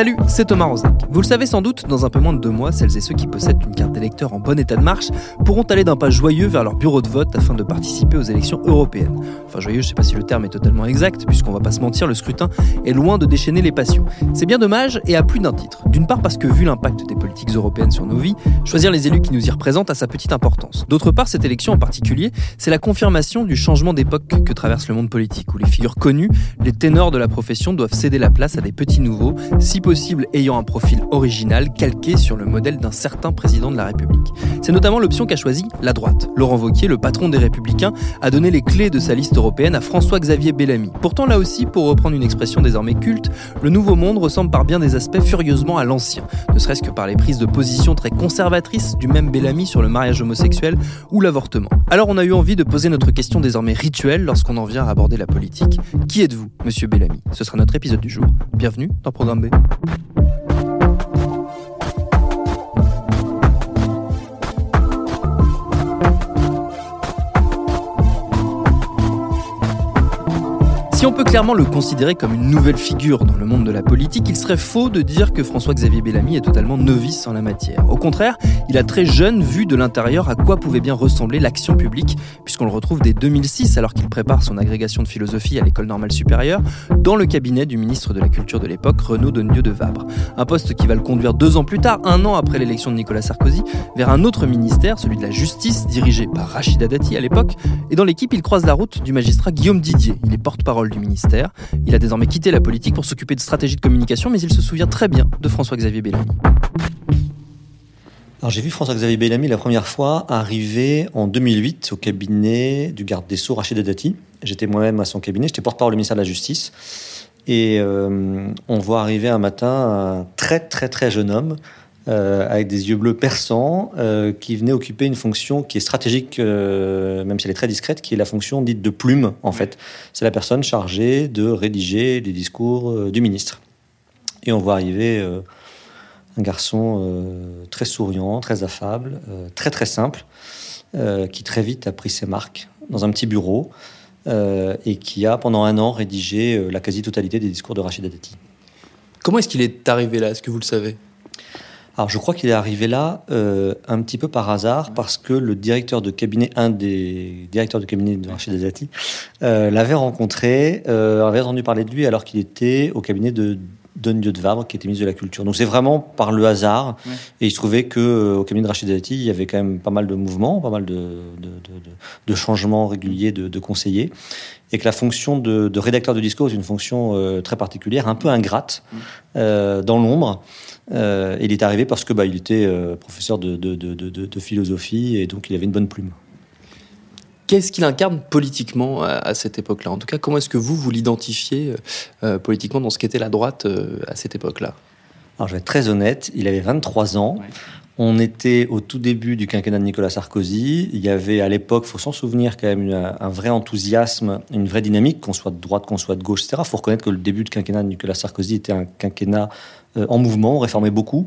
Salut, c'est Thomas Rozek. Vous le savez sans doute, dans un peu moins de deux mois, celles et ceux qui possèdent une carte d'électeur en bon état de marche pourront aller d'un pas joyeux vers leur bureau de vote afin de participer aux élections européennes. Enfin, joyeux, je sais pas si le terme est totalement exact, puisqu'on va pas se mentir, le scrutin est loin de déchaîner les passions. C'est bien dommage et à plus d'un titre. D'une part parce que vu l'impact des politiques européennes sur nos vies, choisir les élus qui nous y représentent a sa petite importance. D'autre part, cette élection en particulier, c'est la confirmation du changement d'époque que traverse le monde politique, où les figures connues, les ténors de la profession doivent céder la place à des petits nouveaux, si possible ayant un profil original calqué sur le modèle d'un certain président de la République. C'est notamment l'option qu'a choisie la droite. Laurent Wauquiez, le patron des Républicains, a donné les clés de sa liste européenne à François-Xavier Bellamy. Pourtant, là aussi, pour reprendre une expression désormais culte, le nouveau monde ressemble par bien des aspects furieusement à l'ancien, ne serait-ce que par les prises de position très conservatrices du même Bellamy sur le mariage homosexuel ou l'avortement. Alors on a eu envie de poser notre question désormais rituelle lorsqu'on en vient à aborder la politique. Qui êtes-vous, monsieur Bellamy? Ce sera notre épisode du jour. Bienvenue dans Programme B. you Si on peut clairement le considérer comme une nouvelle figure dans le monde de la politique, il serait faux de dire que François-Xavier Bellamy est totalement novice en la matière. Au contraire, il a très jeune vu de l'intérieur à quoi pouvait bien ressembler l'action publique, puisqu'on le retrouve dès 2006 alors qu'il prépare son agrégation de philosophie à l'école normale supérieure, dans le cabinet du ministre de la Culture de l'époque, Renaud Donnedieu de Vabre. Un poste qui va le conduire deux ans plus tard, un an après l'élection de Nicolas Sarkozy, vers un autre ministère, celui de la Justice, dirigé par Rachida Dati à l'époque, et dans l'équipe il croise la route du magistrat Guillaume Didier. Il est porte-parole du ministère. Il a désormais quitté la politique pour s'occuper de stratégie de communication, mais il se souvient très bien de François-Xavier Bellamy. Alors j'ai vu François-Xavier Bellamy la première fois arriver en 2008 au cabinet du garde des Sceaux Rachida Dati. J'étais moi-même à son cabinet, j'étais porte-parole du ministère de la Justice. Et euh, on voit arriver un matin un très très très jeune homme euh, avec des yeux bleus perçants euh, qui venait occuper une fonction qui est stratégique, euh, même si elle est très discrète, qui est la fonction dite de plume en fait. C'est la personne chargée de rédiger les discours du ministre. Et on voit arriver un garçon très souriant, très affable, très très simple, qui très vite a pris ses marques dans un petit bureau et qui a pendant un an rédigé la quasi-totalité des discours de Rachida Dati. Comment est-ce qu'il est arrivé là? Est-ce que vous le savez? Alors je crois qu'il est arrivé là euh, un petit peu par hasard parce que le directeur de cabinet, un des directeurs de cabinet de Rachida Dati, euh, l'avait rencontré, euh, avait entendu parler de lui alors qu'il était au cabinet de Don Dieu de Vabre, qui était ministre de la Culture. Donc c'est vraiment par le hasard. Ouais. Et il se trouvait que euh, au cabinet de Rachida Dati, il y avait quand même pas mal de mouvements, pas mal de, de, de- de- de changements réguliers de, conseillers. Et que la fonction de, de rédacteur de discours est une fonction euh, très particulière, un peu ingrate, euh, dans l'ombre. Euh, il est arrivé parce que bah, il était euh, professeur de, de, de, de- de philosophie et donc il avait une bonne plume. Qu'est-ce qu'il incarne politiquement à, à cette époque-là? En tout cas, comment est-ce que vous, vous l'identifiez euh, politiquement dans ce qu'était la droite euh, à cette époque-là? Alors je vais être très honnête, il avait 23 ans. Ouais. On était au tout début du quinquennat de Nicolas Sarkozy. Il y avait à l'époque, faut s'en souvenir, quand même un vrai enthousiasme, une vraie dynamique, qu'on soit de droite, qu'on soit de gauche, etc. Il faut reconnaître que le début du quinquennat de Nicolas Sarkozy était un quinquennat euh, en mouvement, on réformait beaucoup.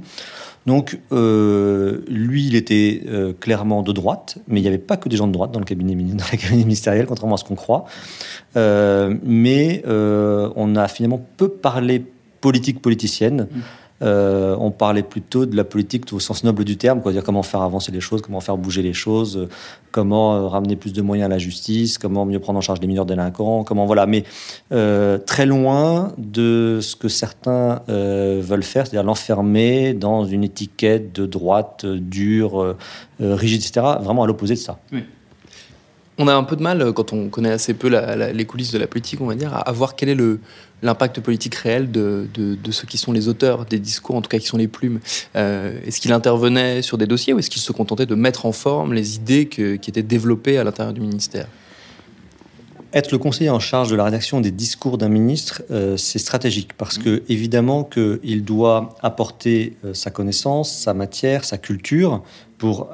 Donc, euh, lui, il était euh, clairement de droite, mais il n'y avait pas que des gens de droite dans le cabinet, ministériel, contrairement à ce qu'on croit. Mais on a finalement peu parlé politique politicienne. Euh, on parlait plutôt de la politique au sens noble du terme, quoi, dire comment faire avancer les choses, comment faire bouger les choses, euh, comment euh, ramener plus de moyens à la justice, comment mieux prendre en charge les mineurs délinquants, comment voilà. Mais très loin de ce que certains veulent faire, c'est-à-dire l'enfermer dans une étiquette de droite dure, rigide, etc. Vraiment à l'opposé de ça. On a un peu de mal, quand on connaît assez peu les coulisses de la politique, on va dire, à voir quel est l'impact politique réel de, ceux qui sont les auteurs des discours, en tout cas qui sont les plumes. Euh, est-ce qu'il intervenait sur des dossiers ou est-ce qu'il se contentait de mettre en forme les idées qui étaient développées à l'intérieur du ministère? Être le conseiller en charge de la rédaction des discours d'un ministre, euh, c'est stratégique parce que évidemment qu'il doit apporter euh, sa connaissance, sa matière, sa culture pour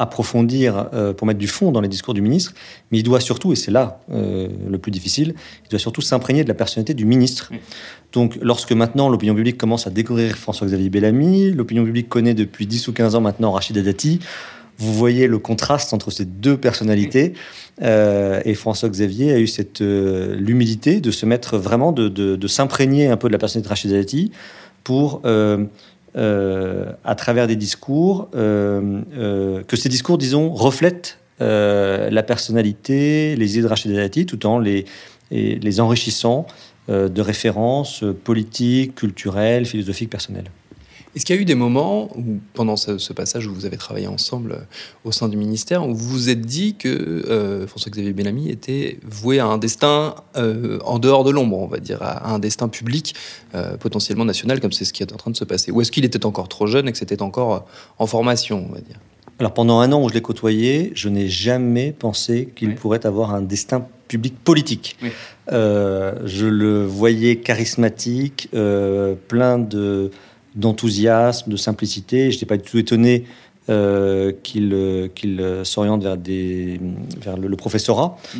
euh, approfondir, pour mettre du fond dans les discours du ministre, mais il doit surtout, et c'est là le plus difficile, il doit surtout s'imprégner de la personnalité du ministre. Donc lorsque maintenant l'opinion publique commence à découvrir François-Xavier Bellamy, l'opinion publique connaît depuis 10 ou 15 ans maintenant Rachida Dati, vous voyez le contraste entre ces deux personnalités. Euh, et François Xavier a eu cette euh, l'humilité de se mettre vraiment, de, s'imprégner un peu de la personnalité de Rachid Dati pour, euh, à travers des discours, que ces discours, disons, reflètent la personnalité, les idées de Rachid Dati, tout en les enrichissant de références politiques, culturelles, philosophiques, personnelles. Est-ce qu'il y a eu des moments où, pendant ce, passage où vous avez travaillé ensemble euh, au sein du ministère, où vous vous êtes dit que euh, François-Xavier Bellamy était voué à un destin euh, en dehors de l'ombre, on va dire, à, un destin public, potentiellement national, comme c'est ce qui est en train de se passer? Ou est-ce qu'il était encore trop jeune et que c'était encore en formation, on va dire? Alors pendant un an où je l'ai côtoyé, je n'ai jamais pensé qu'il pourrait avoir un destin public politique. je le voyais charismatique, plein de d'enthousiasme, de simplicité. Je n'étais pas du tout étonné euh, qu'il euh, euh, s'oriente vers, des, vers le, professorat, mmh.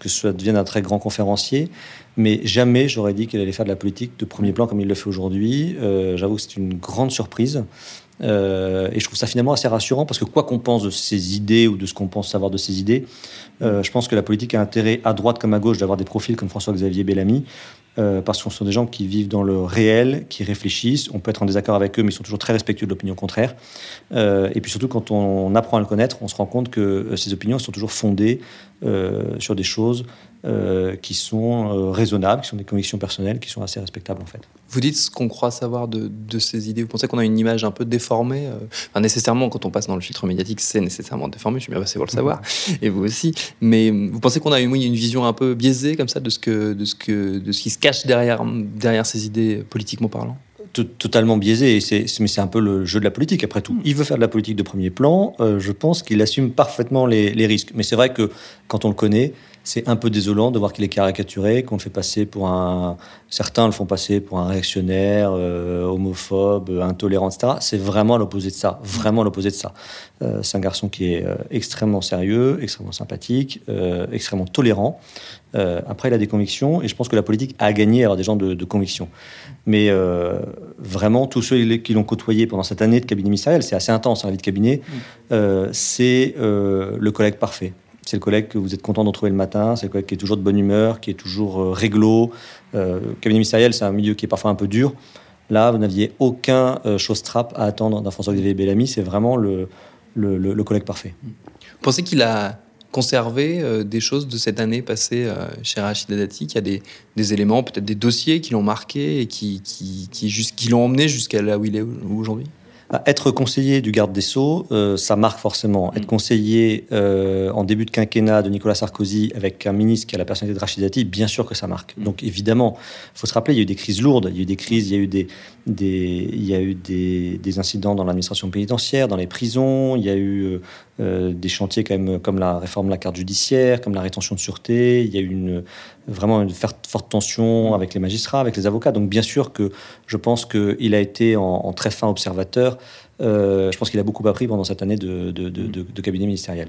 que ce devienne un très grand conférencier. Mais jamais j'aurais dit qu'il allait faire de la politique de premier plan comme il le fait aujourd'hui. J'avoue que c'est une grande surprise. et je trouve ça finalement assez rassurant parce que quoi qu'on pense de ses idées ou de ce qu'on pense savoir de ses idées, je pense que la politique a intérêt à droite comme à gauche d'avoir des profils comme François-Xavier Bellamy euh, parce qu'on sont des gens qui vivent dans le réel, qui réfléchissent. On peut être en désaccord avec eux, mais ils sont toujours très respectueux de l'opinion contraire. Euh, et puis surtout, quand on apprend à le connaître, on se rend compte que euh, ces opinions sont toujours fondées sur des choses qui sont raisonnables, qui sont des convictions personnelles, qui sont assez respectables en fait. Vous dites ce qu'on croit savoir de, ces idées. Vous pensez qu'on a une image un peu déformée enfin, Nécessairement, quand on passe dans le filtre médiatique, c'est nécessairement déformé. Je suis bien passé pour le savoir, et vous aussi. Mais vous pensez qu'on a une, une vision un peu biaisée comme ça de ce que de ce que de ce qui se cache derrière, derrière ces idées politiquement parlant? Totalement biaisé, mais c'est un peu le jeu de la politique après tout. Il veut faire de la politique de premier plan, euh, je pense qu'il assume parfaitement les, les risques. Mais c'est vrai que quand on le connaît, c'est un peu désolant de voir qu'il est caricaturé, qu'on le fait passer pour un. Certains le font passer pour un réactionnaire, euh, homophobe, intolérant, etc. C'est vraiment l'opposé de ça. Vraiment l'opposé de ça. Euh, c'est un garçon qui est euh, extrêmement sérieux, extrêmement sympathique, extrêmement tolérant. après, il a des convictions et je pense que la politique a gagné à avoir des gens de, de conviction. Mais vraiment, tous ceux qui l'ont côtoyé pendant cette année de cabinet ministériel, c'est assez intense, hein, la vie de cabinet, c'est le collègue parfait. C'est le collègue que vous êtes content de retrouver le matin, c'est le collègue qui est toujours de bonne humeur, qui est toujours euh, réglo. Euh, cabinet ministériel, c'est un milieu qui est parfois un peu dur. Là, vous n'aviez aucun euh, chose trappe à attendre d'un François-Xavier Bellamy. C'est vraiment le, le, collègue parfait. Vous pensez qu'il a conservé des choses de cette année passée chez Rachid Dati, qu'il y a des, des éléments, peut-être des dossiers qui l'ont marqué et qui, qui, qui, qui l'ont emmené jusqu'à là où il est aujourd'hui? Être conseiller du garde des Sceaux, euh, ça marque forcément. Être mm. conseiller euh, en début de quinquennat de Nicolas Sarkozy avec un ministre qui a la personnalité de Rachid Dati, bien sûr que ça marque. Mm. Donc évidemment, il faut se rappeler, il y a eu des crises lourdes, il y a eu des crises, il y a eu des, des il y a eu des, des incidents dans l'administration pénitentiaire, dans les prisons, il y a eu euh, des chantiers quand même, comme la réforme de la carte judiciaire, comme la rétention de sûreté, il y a eu une, vraiment une forte tension avec les magistrats, avec les avocats. Donc bien sûr que je pense qu'il a été en, très fin observateur. Euh, je pense qu'il a beaucoup appris pendant cette année de, de cabinet ministériel.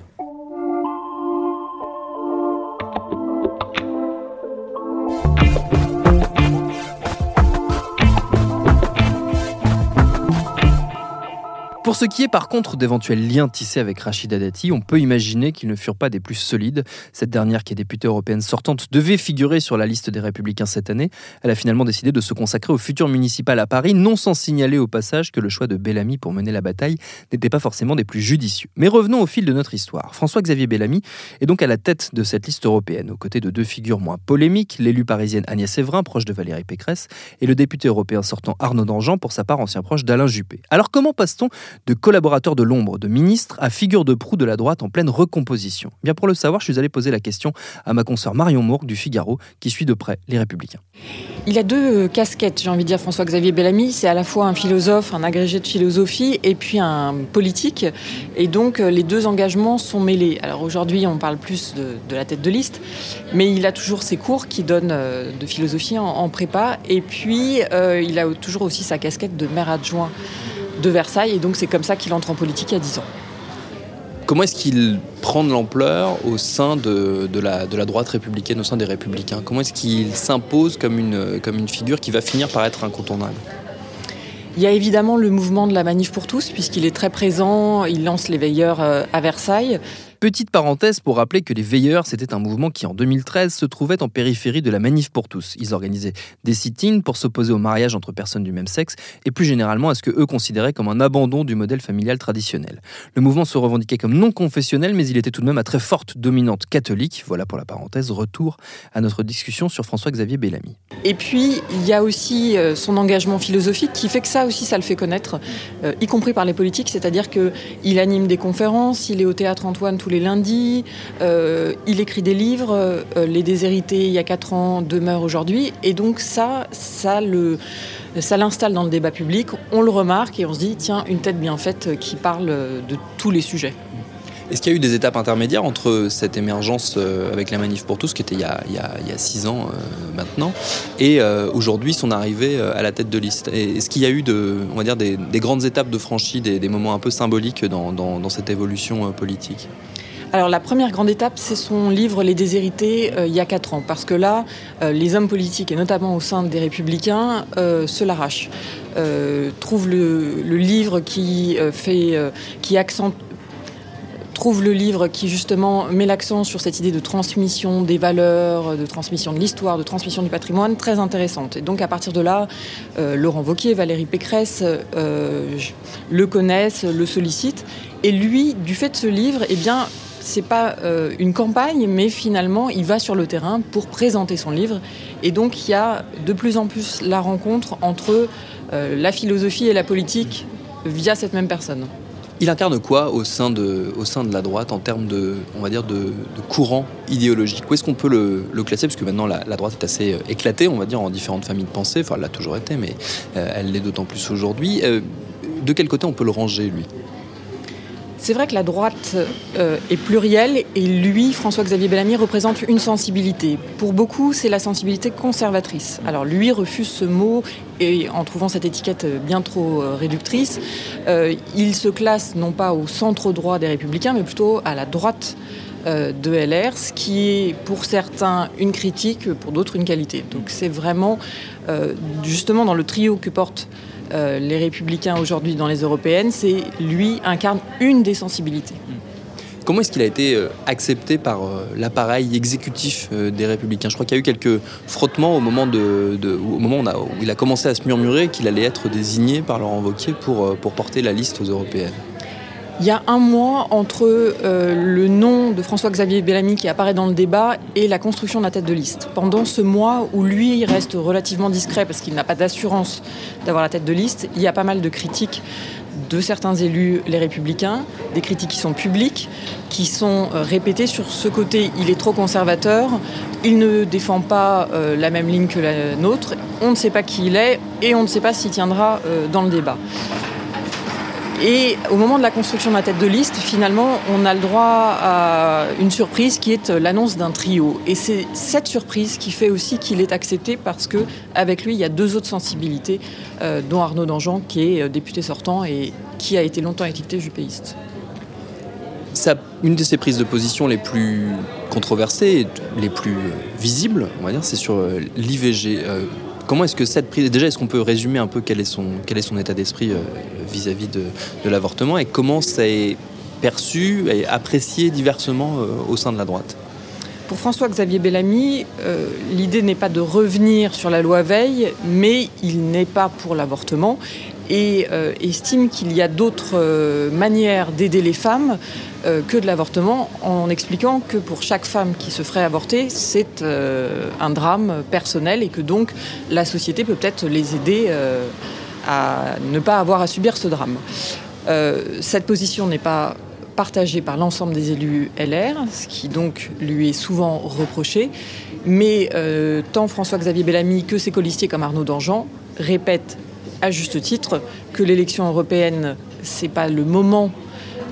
Pour ce qui est par contre d'éventuels liens tissés avec Rachida Dati, on peut imaginer qu'ils ne furent pas des plus solides. Cette dernière, qui est députée européenne sortante, devait figurer sur la liste des Républicains cette année. Elle a finalement décidé de se consacrer au futur municipal à Paris, non sans signaler au passage que le choix de Bellamy pour mener la bataille n'était pas forcément des plus judicieux. Mais revenons au fil de notre histoire. François-Xavier Bellamy est donc à la tête de cette liste européenne, aux côtés de deux figures moins polémiques, l'élu parisienne Agnès Evrin, proche de Valérie Pécresse, et le député européen sortant Arnaud Dangean, pour sa part ancien proche d'Alain Juppé. Alors comment passe-t-on de collaborateur de l'ombre, de ministre à figure de proue de la droite en pleine recomposition eh Bien pour le savoir, je suis allé poser la question à ma consoeur Marion Mourgue du Figaro, qui suit de près les Républicains. Il a deux euh, casquettes, j'ai envie de dire, François-Xavier Bellamy. C'est à la fois un philosophe, un agrégé de philosophie, et puis un politique. Et donc, euh, les deux engagements sont mêlés. Alors aujourd'hui, on parle plus de, la tête de liste, mais il a toujours ses cours qui donnent euh, de philosophie en, prépa. Et puis, il a toujours aussi sa casquette de maire adjoint de Versailles. Et donc, c'est comme ça qu'il entre en politique il y a 10 ans. Comment est-ce qu'il prend de l'ampleur au sein de, la, de, la, droite républicaine, au sein des républicains? Comment est-ce qu'il s'impose comme une, comme une figure qui va finir par être incontournable? Il y a évidemment le mouvement de la manif pour tous, puisqu'il est très présent, il lance les veilleurs euh, à Versailles. Petite parenthèse pour rappeler que les Veilleurs, c'était un mouvement qui en 2013 se trouvait en périphérie de la Manif pour tous. Ils organisaient des sit-ins pour s'opposer au mariage entre personnes du même sexe et plus généralement à ce que eux considéraient comme un abandon du modèle familial traditionnel. Le mouvement se revendiquait comme non confessionnel, mais il était tout de même à très forte dominante catholique. Voilà pour la parenthèse. Retour à notre discussion sur François-Xavier Bellamy. Et puis, il y a aussi euh, son engagement philosophique qui fait que ça aussi, ça le fait connaître, euh, y compris par les politiques, c'est-à-dire qu'il anime des conférences, il est au théâtre Antoine tous les lundis. Euh, il écrit des livres. Euh, les déshérités, il y a 4 ans, demeurent aujourd'hui. Et donc ça, ça le ça l'installe dans le débat public, on le remarque et on se dit, tiens, une tête bien faite qui parle de tous les sujets. Est-ce qu'il y a eu des étapes intermédiaires entre cette émergence euh, avec la Manif pour tous, qui était il y a, six ans maintenant, et aujourd'hui son arrivée à la tête de liste? Est-ce qu'il y a eu on va dire, des, grandes étapes de franchie, des, moments un peu symboliques dans cette évolution politique? Alors la première grande étape, c'est son livre Les déshérités euh, il y a quatre ans, parce que là, euh, les hommes politiques, et notamment au sein des républicains, euh, se l'arrachent. trouvent le, livre qui fait, qui accent, trouve le livre qui justement met l'accent sur cette idée de transmission des valeurs, de transmission de l'histoire, de transmission du patrimoine très intéressante. Et donc à partir de là, Laurent Wauquiez, Valérie Pécresse le connaissent, le sollicitent. Et lui, du fait de ce livre, eh bien, c'est pas euh, une campagne, mais finalement, il va sur le terrain pour présenter son livre. Et donc, il y a de plus en plus la rencontre entre euh, la philosophie et la politique via cette même personne. Il incarne quoi au sein de, au sein de la droite en termes de, on va dire, de, courant idéologique? Où est-ce qu'on peut le, classer? Parce que maintenant, la, droite est assez euh, éclatée, on va dire, en différentes familles de pensée. Enfin, elle l'a toujours été, mais elle l'est d'autant plus aujourd'hui. de quel côté on peut le ranger, lui? C'est vrai que la droite euh, est plurielle et lui, François-Xavier Bellamy, représente une sensibilité. Pour beaucoup, c'est la sensibilité conservatrice. Alors lui refuse ce mot et en trouvant cette étiquette bien trop euh, réductrice, euh, il se classe non pas au centre droit des républicains, mais plutôt à la droite de LR, ce qui est pour certains une critique, pour d'autres une qualité. Donc c'est vraiment justement dans le trio que porte euh, les républicains aujourd'hui dans les européennes, c'est lui incarne une des sensibilités. Comment est-ce qu'il a été euh, accepté par euh, l'appareil exécutif des Républicains? Je crois qu'il y a eu quelques frottements au moment, de, au moment où, il a commencé à se murmurer qu'il allait être désigné par Laurent Wauquiez pour, pour porter la liste aux européennes. Il y a un mois entre euh, le nom de François-Xavier Bellamy qui apparaît dans le débat et la construction de la tête de liste. Pendant ce mois où lui reste relativement discret parce qu'il n'a pas d'assurance d'avoir la tête de liste, il y a pas mal de critiques de certains élus, les républicains, des critiques qui sont publiques, qui sont euh, répétées sur ce côté, il est trop conservateur, il ne défend pas euh, la même ligne que la nôtre, on ne sait pas qui il est et on ne sait pas s'il tiendra dans le débat. Et au moment de la construction de la tête de liste, finalement, on a le droit à une surprise qui est l'annonce d'un trio. Et c'est cette surprise qui fait aussi qu'il est accepté parce que avec lui, il y a deux autres sensibilités, euh, dont Arnaud Dangean, qui est euh, député sortant et qui a été longtemps étiqueté jupéiste. Une de ses prises de position les plus controversées, les plus visibles, on va dire, c'est sur euh, l'IVG. Comment est-ce que cette prise, déjà, est-ce qu'on peut résumer un peu quel est son, quel est son état d'esprit euh, vis-à-vis de, l'avortement et comment ça est perçu et apprécié diversement euh, au sein de la droite. Pour François-Xavier Bellamy, euh, l'idée n'est pas de revenir sur la loi Veil, mais il n'est pas pour l'avortement et estime qu'il y a d'autres manières d'aider les femmes euh, que de l'avortement en expliquant que pour chaque femme qui se ferait avorter, c'est euh, un drame personnel et que donc la société peut peut-être les aider euh, à ne pas avoir à subir ce drame. cette position n'est pas partagée par l'ensemble des élus LR, ce qui donc lui est souvent reproché. Mais tant François-Xavier Bellamy que ses colistiers comme Arnaud Dangean répètent à juste titre que l'élection européenne, c'est pas le moment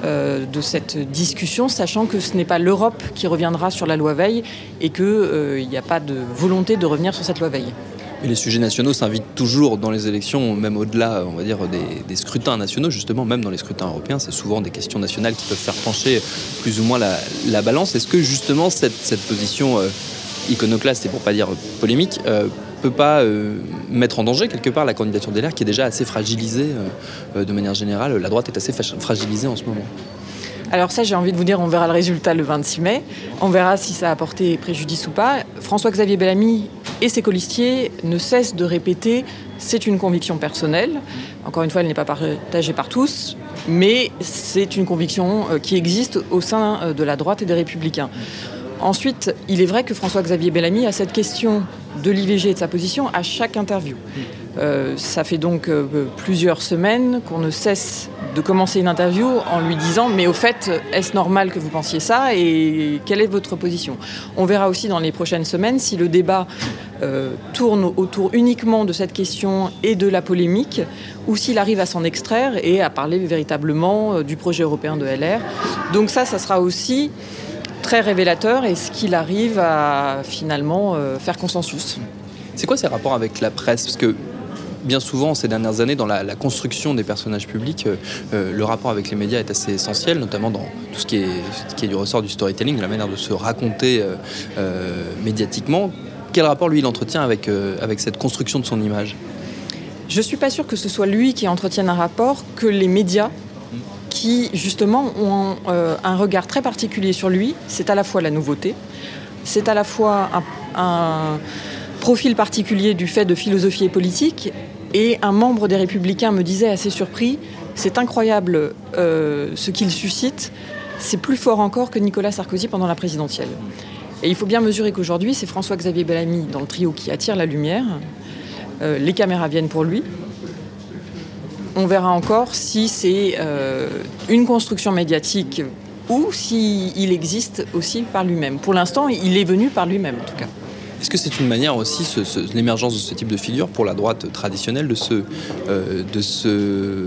euh, de cette discussion, sachant que ce n'est pas l'Europe qui reviendra sur la loi Veil et qu'il euh, n'y a pas de volonté de revenir sur cette loi Veil. Les sujets nationaux s'invitent toujours dans les élections, même au-delà, des, scrutins nationaux, justement, même dans les scrutins européens, c'est souvent des questions nationales qui peuvent faire pencher plus ou moins la, balance. Est-ce que justement cette, position euh, iconoclaste, et pour pas dire polémique, peut pas euh, mettre en danger quelque part la candidature des qui est déjà assez fragilisée euh, euh, de manière générale? La droite est assez fragilisée en ce moment. Alors ça, j'ai envie de vous dire, on verra le résultat le 26 mai. On verra si ça a apporté préjudice ou pas. François-Xavier Bellamy et ses colistiers ne cessent de répéter c'est une conviction personnelle. Encore une fois, elle n'est pas partagée par tous, mais c'est une conviction qui existe au sein de la droite et des républicains. Ensuite, il est vrai que François-Xavier Bellamy a cette question de l'IVG et de sa position à chaque interview. Euh, ça fait donc euh, plusieurs semaines qu'on ne cesse de commencer une interview en lui disant mais au fait est-ce normal que vous pensiez ça et quelle est votre position? On verra aussi dans les prochaines semaines si le débat euh, tourne autour uniquement de cette question et de la polémique ou s'il arrive à s'en extraire et à parler véritablement du projet européen de LR. Donc ça, ça sera aussi très révélateur et ce qu'il arrive à finalement faire consensus. C'est quoi ces rapports avec la presse? Parce que bien souvent, ces dernières années, dans la, construction des personnages publics, euh, euh, le rapport avec les médias est assez essentiel, notamment dans tout ce qui est, du ressort du storytelling, de la manière de se raconter médiatiquement. Quel rapport, lui, il entretient avec, cette construction de son image? Je ne suis pas sûre que ce soit lui qui entretienne un rapport, que les médias qui justement ont euh, un regard très particulier sur lui. C'est à la fois la nouveauté, c'est à la fois un, profil particulier du fait de philosophie et politique. Et un membre des Républicains me disait assez surpris, c'est incroyable euh, ce qu'il suscite, c'est plus fort encore que Nicolas Sarkozy pendant la présidentielle. Et il faut bien mesurer qu'aujourd'hui, c'est François-Xavier Bellamy dans le trio qui attire la lumière. Euh, les caméras viennent pour lui, on verra encore si c'est euh, une construction médiatique ou s'il existe aussi par lui-même. Pour l'instant, il est venu par lui-même en tout cas. Est-ce que c'est une manière aussi, l'émergence de ce type de figure pour la droite traditionnelle, de, euh,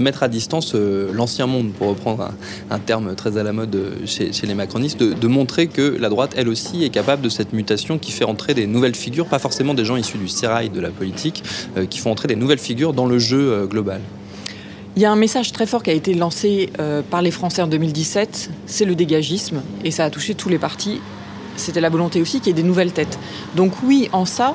mettre à distance euh, l'ancien monde, pour reprendre un, terme très à la mode chez, les macronistes, de, montrer que la droite, elle aussi, est capable de cette mutation qui fait entrer des nouvelles figures, pas forcément des gens issus du sérail de la politique, euh, qui font entrer des nouvelles figures dans le jeu global. Il y a un message très fort qui a été lancé par les Français en 2017, c'est le dégagisme, et ça a touché tous les partis, c'était la volonté aussi qu'il y ait des nouvelles têtes. Donc oui, en ça,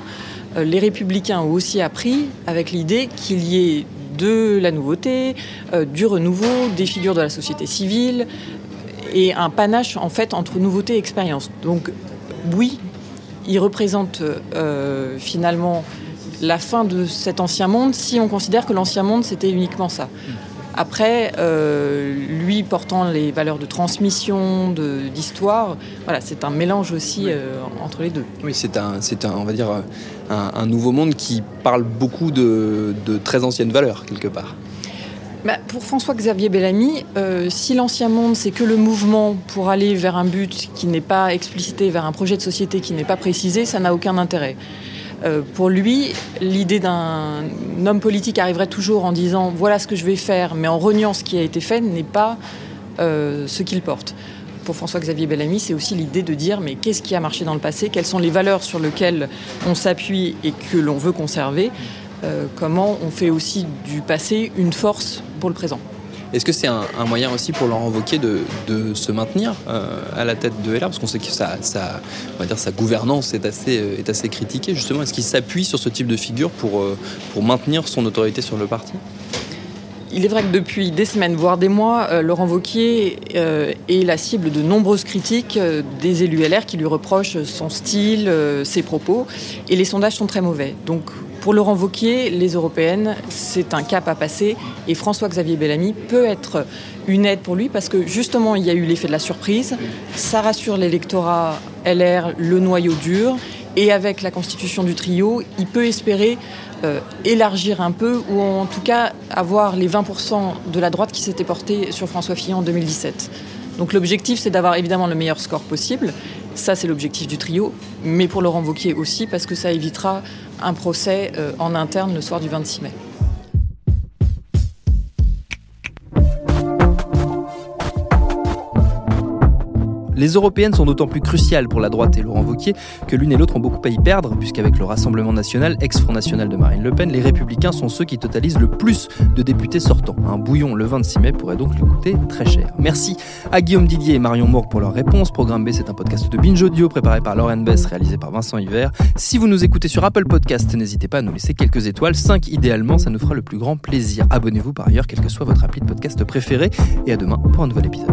euh, les républicains ont aussi appris avec l'idée qu'il y ait de la nouveauté, euh, du renouveau, des figures de la société civile et un panache en fait entre nouveauté et expérience. Donc oui, il représente euh, finalement la fin de cet ancien monde si on considère que l'ancien monde c'était uniquement ça. Après, euh, lui portant les valeurs de transmission, d'histoire, voilà, c'est un mélange aussi euh, entre les deux. Oui, c'est un, c'est un, on va dire, un, nouveau monde qui parle beaucoup de, très anciennes valeurs quelque part. Bah, pour François-Xavier Bellamy, euh, si l'ancien monde, c'est que le mouvement pour aller vers un but qui n'est pas explicité, vers un projet de société qui n'est pas précisé, ça n'a aucun intérêt. Euh, pour lui, l'idée d'un homme politique arriverait toujours en disant voilà ce que je vais faire, mais en reniant ce qui a été fait, n'est pas euh, ce qu'il porte. Pour François-Xavier Bellamy, c'est aussi l'idée de dire mais qu'est-ce qui a marché dans le passé, quelles sont les valeurs sur lesquelles on s'appuie et que l'on veut conserver, euh, comment on fait aussi du passé une force pour le présent? Est-ce que c'est un, moyen aussi pour Laurent Wauquiez de, se maintenir euh, à la tête de LR Parce qu'on sait que sa, gouvernance est assez, euh, est assez critiquée. Justement, est-ce qu'il s'appuie sur ce type de figure pour, euh, pour maintenir son autorité sur le parti? Il est vrai que depuis des semaines, voire des mois, Laurent Wauquiez est la cible de nombreuses critiques des élus LR qui lui reprochent son style, ses propos, et les sondages sont très mauvais. Pour Laurent Wauquiez, les européennes, c'est un cap à passer et François-Xavier Bellamy peut être une aide pour lui parce que justement, il y a eu l'effet de la surprise. Ça rassure l'électorat LR, le noyau dur. Et avec la constitution du trio, il peut espérer euh, élargir un peu, ou en tout cas avoir les 20% de la droite qui s'était portée sur François Fillon en 2017. Donc l'objectif, c'est d'avoir évidemment le meilleur score possible. Ça, c'est l'objectif du trio, mais pour Laurent Wauquiez aussi, parce que ça évitera un procès euh, en interne le soir du 26 mai. Les européennes sont d'autant plus cruciales pour la droite et Laurent Wauquiez que l'une et l'autre ont beaucoup à y perdre, puisqu'avec le Rassemblement national, ex-Front national de Marine Le Pen, les républicains sont ceux qui totalisent le plus de députés sortants. Un bouillon le 26 mai pourrait donc lui coûter très cher. Merci à Guillaume Didier et Marion Moore pour leurs réponses. Programme B, c'est un podcast de Binge Audio préparé par Lauren Bess, réalisé par Vincent Hiver. Si vous nous écoutez sur Apple Podcast, n'hésitez pas à nous laisser quelques étoiles, 5 idéalement, ça nous fera le plus grand plaisir. Abonnez-vous par ailleurs, quel que soit votre appli de podcast préféré, et à demain pour un nouvel épisode.